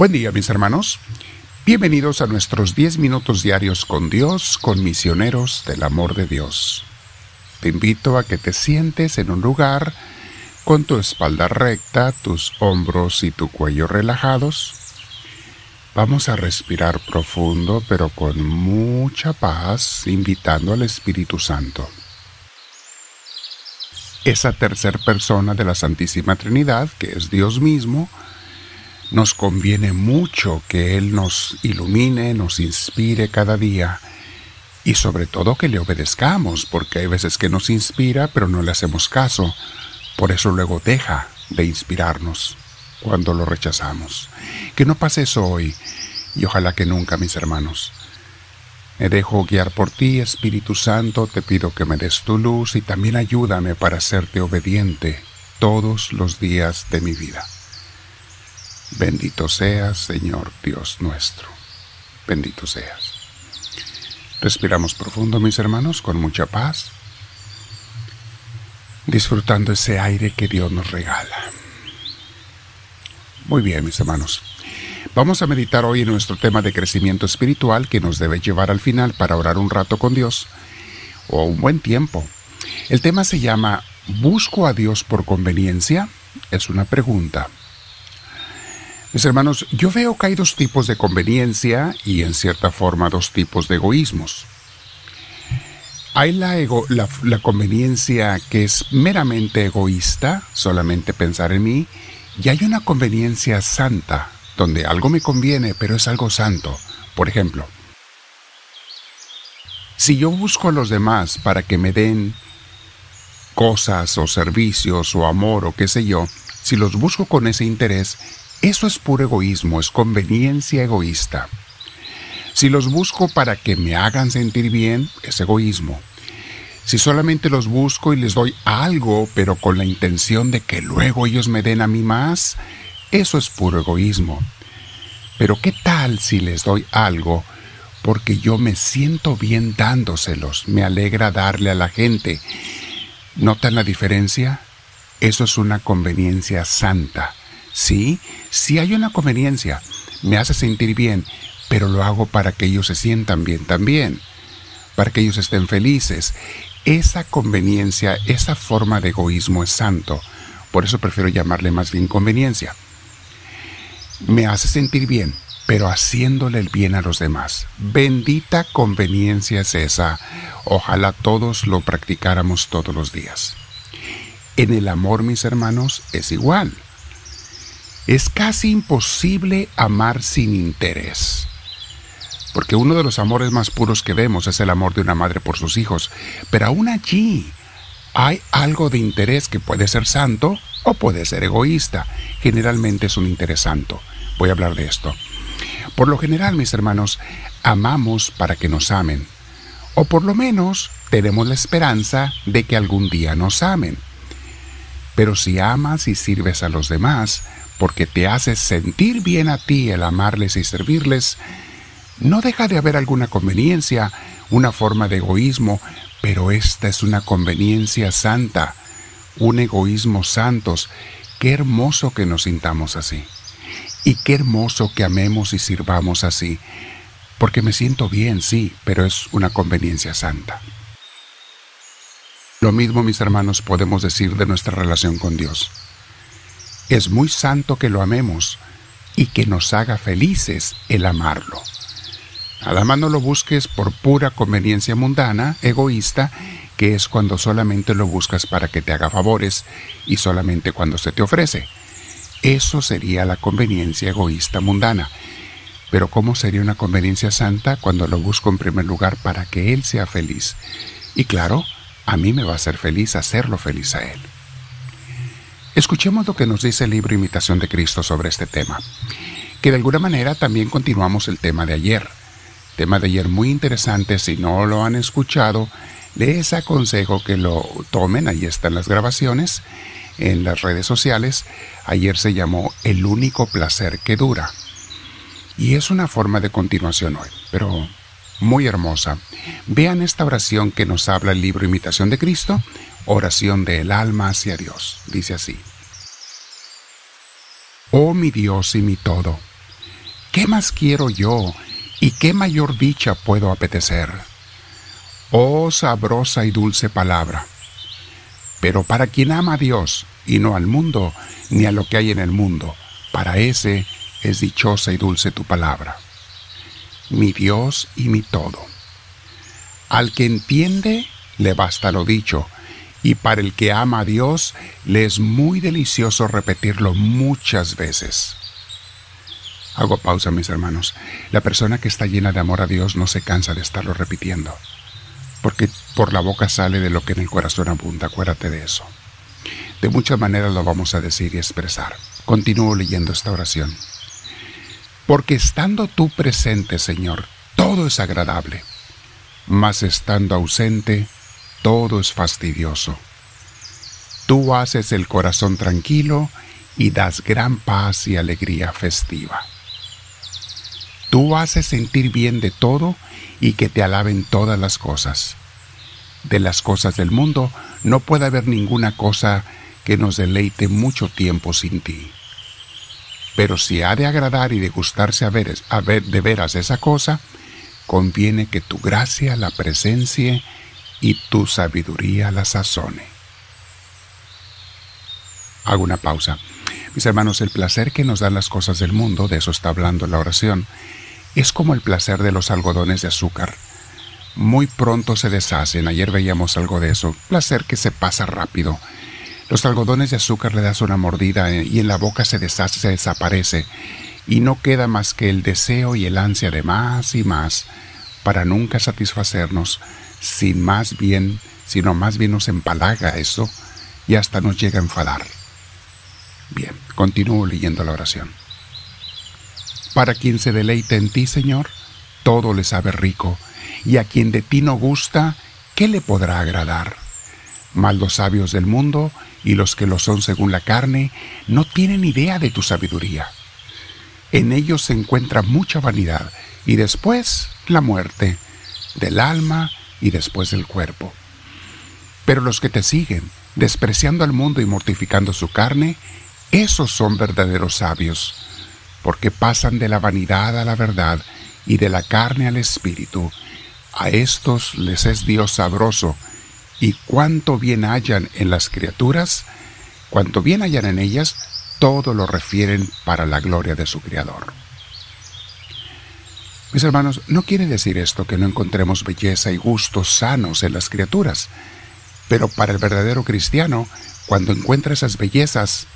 Buen día mis hermanos. Bienvenidos a nuestros 10 minutos diarios con Dios, con misioneros del amor de Dios. Te invito a que te sientes en un lugar con tu espalda recta, tus hombros y tu cuello relajados. Vamos a respirar profundo pero con mucha paz, invitando al Espíritu Santo. Esa tercera persona de la Santísima Trinidad, que es Dios mismo, nos conviene mucho que Él nos ilumine, nos inspire cada día y sobre todo que le obedezcamos, porque hay veces que nos inspira pero no le hacemos caso. Por eso luego deja de inspirarnos cuando lo rechazamos. Que no pase eso hoy y ojalá que nunca, mis hermanos. Me dejo guiar por ti, Espíritu Santo, te pido que me des tu luz y también ayúdame para serte obediente todos los días de mi vida. Bendito seas, Señor Dios nuestro. Bendito seas. Respiramos profundo, mis hermanos, con mucha paz, disfrutando ese aire que Dios nos regala. Muy bien, mis hermanos. Vamos a meditar hoy en nuestro tema de crecimiento espiritual que nos debe llevar al final para orar un rato con Dios o un buen tiempo. El tema se llama ¿Busco a Dios por conveniencia? Es una pregunta. Mis hermanos, yo veo que hay dos tipos de conveniencia y en cierta forma dos tipos de egoísmos. Hay la, conveniencia que es meramente egoísta, solamente pensar en mí, y hay una conveniencia santa, donde algo me conviene, pero es algo santo. Por ejemplo, si yo busco a los demás para que me den cosas o servicios o amor o qué sé yo, si los busco con ese interés, eso es puro egoísmo, es conveniencia egoísta. Si los busco para que me hagan sentir bien, es egoísmo. Si solamente los busco y les doy algo, pero con la intención de que luego ellos me den a mí más, eso es puro egoísmo. Pero ¿qué tal si les doy algo porque yo me siento bien dándoselos, me alegra darle a la gente? ¿Notan la diferencia? Eso es una conveniencia santa. Sí, sí hay una conveniencia, me hace sentir bien, pero lo hago para que ellos se sientan bien también, para que ellos estén felices. Esa conveniencia, esa forma de egoísmo es santo, por eso prefiero llamarle más bien conveniencia. Me hace sentir bien, pero haciéndole el bien a los demás. Bendita conveniencia es esa. Ojalá todos lo practicáramos todos los días. En el amor, mis hermanos, es igual. Es casi imposible amar sin interés. Porque uno de los amores más puros que vemos es el amor de una madre por sus hijos. Pero aún allí hay algo de interés que puede ser santo o puede ser egoísta. Generalmente es un interés santo. Voy a hablar de esto. Por lo general, mis hermanos, amamos para que nos amen. O por lo menos tenemos la esperanza de que algún día nos amen. Pero si amas y sirves a los demás, porque te hace sentir bien a ti el amarles y servirles, no deja de haber alguna conveniencia, una forma de egoísmo, pero esta es una conveniencia santa, un egoísmo santos. Qué hermoso que nos sintamos así. Y qué hermoso que amemos y sirvamos así, porque me siento bien, sí, pero es una conveniencia santa. Lo mismo, mis hermanos, podemos decir de nuestra relación con Dios. Es muy santo que lo amemos y que nos haga felices el amarlo. Nada más no lo busques por pura conveniencia mundana, egoísta, que es cuando solamente lo buscas para que te haga favores y solamente cuando se te ofrece. Eso sería la conveniencia egoísta mundana. Pero ¿cómo sería una conveniencia santa cuando lo busco en primer lugar para que Él sea feliz? Y claro, a mí me va a hacer feliz hacerlo feliz a Él. Escuchemos lo que nos dice el libro Imitación de Cristo sobre este tema, que de alguna manera también continuamos el tema de ayer. Tema de ayer muy interesante, si no lo han escuchado, les aconsejo que lo tomen, ahí están las grabaciones en las redes sociales. Ayer se llamó El único placer que dura. Y es una forma de continuación hoy, pero muy hermosa. Vean esta oración que nos habla el libro Imitación de Cristo Oración del alma hacia Dios. Dice así. Oh mi Dios y mi todo, ¿qué más quiero yo y qué mayor dicha puedo apetecer? Oh sabrosa y dulce palabra. Pero para quien ama a Dios y no al mundo, ni a lo que hay en el mundo, para ese es dichosa y dulce tu palabra. Mi Dios y mi todo. Al que entiende, le basta lo dicho, y para el que ama a Dios, le es muy delicioso repetirlo muchas veces. Hago pausa, mis hermanos. La persona que está llena de amor a Dios no se cansa de estarlo repitiendo, porque por la boca sale de lo que en el corazón abunda, acuérdate de eso. De muchas maneras lo vamos a decir y expresar. Continúo leyendo esta oración. Porque estando tú presente, Señor, todo es agradable, mas estando ausente, todo es fastidioso. Tú haces el corazón tranquilo y das gran paz y alegría festiva. Tú haces sentir bien de todo y que te alaben todas las cosas. De las cosas del mundo no puede haber ninguna cosa que nos deleite mucho tiempo sin ti. Pero si ha de agradar y de gustarse a ver, a ver de veras esa cosa, conviene que tu gracia la presencie y tu sabiduría la sazone. Hago una pausa. Mis hermanos, el placer que nos dan las cosas del mundo, de eso está hablando la oración, es como el placer de los algodones de azúcar. Muy pronto se deshacen, ayer veíamos algo de eso, placer que se pasa rápido. Los algodones de azúcar le das una mordida eh, y en la boca se deshace, se desaparece, y no queda más que el deseo y el ansia de más y más, para nunca satisfacernos, sin más bien, sino más bien nos empalaga eso y hasta nos llega a enfadar. Bien, continúo leyendo la oración. Para quien se deleite en ti, Señor, todo le sabe rico, y a quien de ti no gusta, ¿qué le podrá agradar? Mas los sabios del mundo y los que lo son según la carne no tienen idea de tu sabiduría. En ellos se encuentra mucha vanidad y después la muerte del alma y después del cuerpo. Pero los que te siguen, despreciando al mundo y mortificando su carne, esos son verdaderos sabios, porque pasan de la vanidad a la verdad y de la carne al espíritu. A estos les es Dios sabroso, y cuanto bien hallan en las criaturas, cuanto bien hallan en ellas, todo lo refieren para la gloria de su Creador. Mis hermanos, no quiere decir esto que no encontremos belleza y gustos sanos en las criaturas, pero para el verdadero cristiano, cuando encuentra esas bellezas,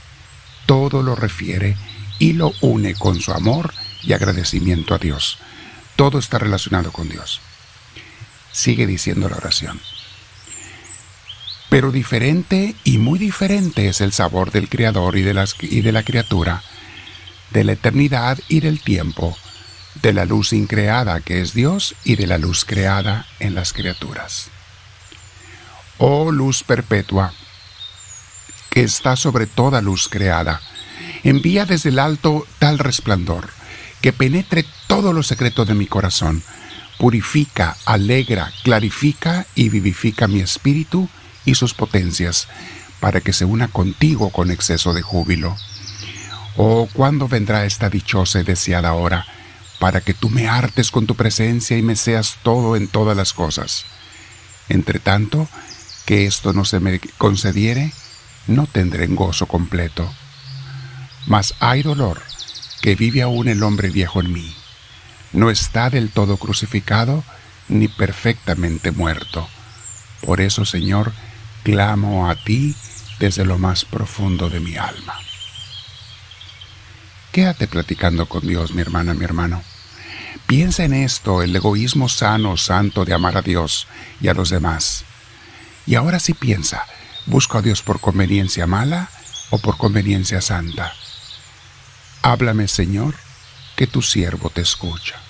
todo lo refiere y lo une con su amor y agradecimiento a Dios. Todo está relacionado con Dios. Sigue diciendo la oración. Pero diferente y muy diferente es el sabor del Creador y de, y de la criatura, de la eternidad y del tiempo, de la luz increada que es Dios y de la luz creada en las criaturas. Oh luz perpetua, que está sobre toda luz creada, envía desde el alto tal resplandor, que penetre todo lo secreto de mi corazón, purifica, alegra, clarifica y vivifica mi espíritu y sus potencias, para que se una contigo con exceso de júbilo. Oh, ¿cuándo vendrá esta dichosa y deseada hora? Para que tú me hartes con tu presencia y me seas todo en todas las cosas. Entre tanto, que esto no se me concediere, no tendré gozo completo. Mas hay dolor, que vive aún el hombre viejo en mí. No está del todo crucificado, ni perfectamente muerto. Por eso, Señor, clamo a ti desde lo más profundo de mi alma. Quédate platicando con Dios, mi hermana, mi hermano. Piensa en esto, el egoísmo sano, santo de amar a Dios y a los demás. Y ahora sí piensa, ¿busco a Dios por conveniencia mala o por conveniencia santa? Háblame, Señor, que tu siervo te escucha.